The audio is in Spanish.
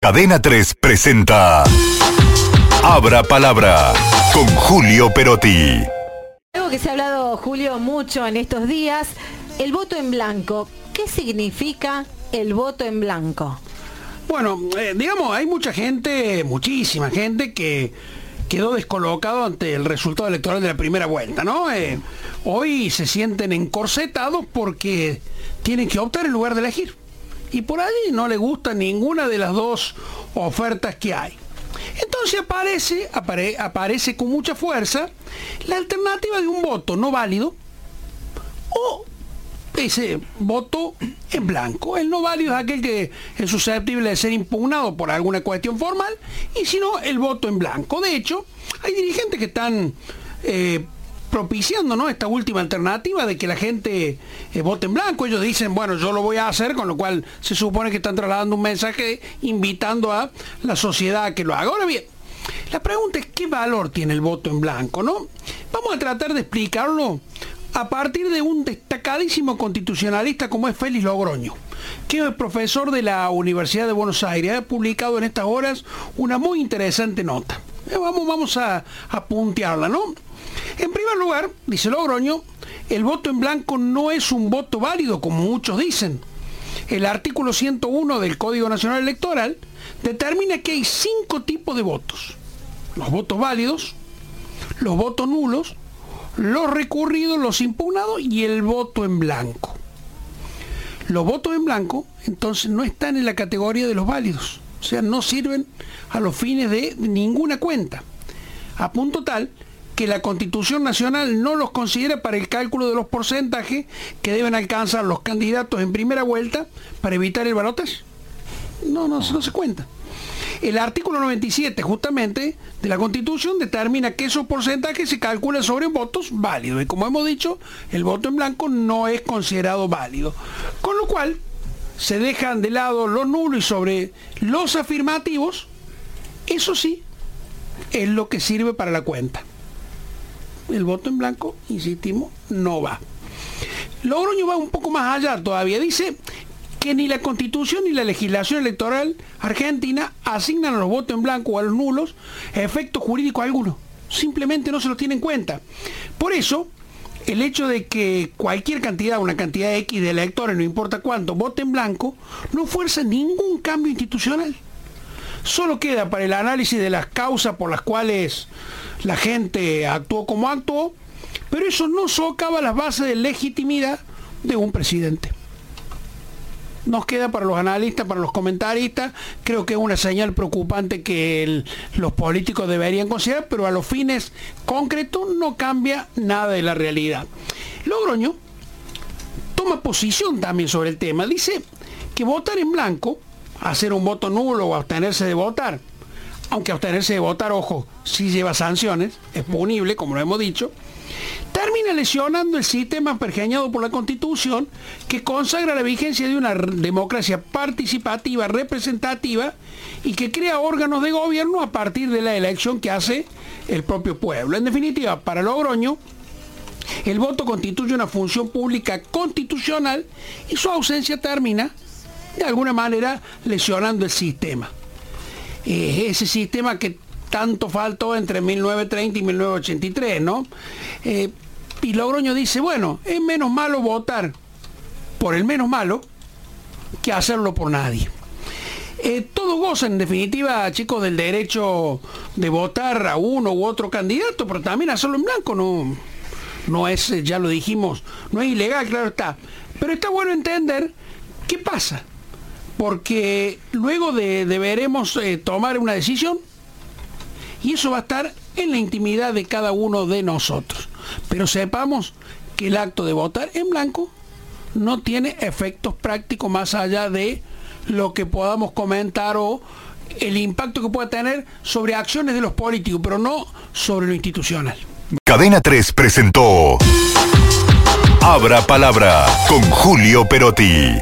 Cadena 3 presenta Abra Palabra con Julio Perotti. Algo que se ha hablado, Julio, mucho en estos días, el voto en blanco. ¿Qué significa el voto en blanco? Bueno, eh, digamos, hay mucha gente, muchísima gente que quedó descolocado ante el resultado electoral de la primera vuelta, ¿no? Eh, hoy se sienten encorsetados porque tienen que optar en lugar de elegir y por allí no le gusta ninguna de las dos ofertas que hay. Entonces aparece, aparece con mucha fuerza la alternativa de un voto no válido o ese voto en blanco. El no válido es aquel que es susceptible de ser impugnado por alguna cuestión formal y si no, el voto en blanco. De hecho, hay dirigentes que están eh, propiciando ¿no? esta última alternativa de que la gente eh, vote en blanco. Ellos dicen, bueno, yo lo voy a hacer, con lo cual se supone que están trasladando un mensaje invitando a la sociedad a que lo haga. Ahora bien, la pregunta es qué valor tiene el voto en blanco, ¿no? Vamos a tratar de explicarlo a partir de un destacadísimo constitucionalista como es Félix Logroño, que es profesor de la Universidad de Buenos Aires. Ha publicado en estas horas una muy interesante nota. Eh, vamos, vamos a, a puntearla, ¿no? En primer lugar, dice Logroño, el voto en blanco no es un voto válido, como muchos dicen. El artículo 101 del Código Nacional Electoral determina que hay cinco tipos de votos. Los votos válidos, los votos nulos, los recurridos, los impugnados y el voto en blanco. Los votos en blanco entonces no están en la categoría de los válidos, o sea, no sirven a los fines de ninguna cuenta. A punto tal que la Constitución Nacional no los considera para el cálculo de los porcentajes que deben alcanzar los candidatos en primera vuelta para evitar el balotaje. No, no, no se cuenta. El artículo 97 justamente de la Constitución determina que esos porcentajes se calculan sobre votos válidos. Y como hemos dicho, el voto en blanco no es considerado válido. Con lo cual, se dejan de lado los nulos y sobre los afirmativos, eso sí, es lo que sirve para la cuenta el voto en blanco, insistimos, no va. Logroño va un poco más allá todavía. Dice que ni la constitución ni la legislación electoral argentina asignan a los votos en blanco o a los nulos efecto jurídico alguno. Simplemente no se los tiene en cuenta. Por eso, el hecho de que cualquier cantidad, una cantidad X de electores, no importa cuánto, vote en blanco, no fuerza ningún cambio institucional. Solo queda para el análisis de las causas por las cuales la gente actuó como actuó, pero eso no socava las bases de legitimidad de un presidente. Nos queda para los analistas, para los comentaristas, creo que es una señal preocupante que los políticos deberían considerar, pero a los fines concretos no cambia nada de la realidad. Logroño toma posición también sobre el tema. Dice que votar en blanco, hacer un voto nulo o abstenerse de votar, aunque abstenerse de votar, ojo, si lleva sanciones, es punible, como lo hemos dicho, termina lesionando el sistema pergeñado por la Constitución que consagra la vigencia de una democracia participativa, representativa y que crea órganos de gobierno a partir de la elección que hace el propio pueblo. En definitiva, para Logroño, el voto constituye una función pública constitucional y su ausencia termina, de alguna manera, lesionando el sistema. Eh, ese sistema que tanto faltó entre 1930 y 1983, ¿no? Eh, y Logroño dice, bueno, es menos malo votar por el menos malo que hacerlo por nadie. Eh, todos gozan, en definitiva, chicos, del derecho de votar a uno u otro candidato, pero también hacerlo en blanco no, no es, ya lo dijimos, no es ilegal, claro está. Pero está bueno entender qué pasa porque luego de, deberemos eh, tomar una decisión y eso va a estar en la intimidad de cada uno de nosotros. Pero sepamos que el acto de votar en blanco no tiene efectos prácticos más allá de lo que podamos comentar o el impacto que pueda tener sobre acciones de los políticos, pero no sobre lo institucional. Cadena 3 presentó Abra Palabra con Julio Perotti.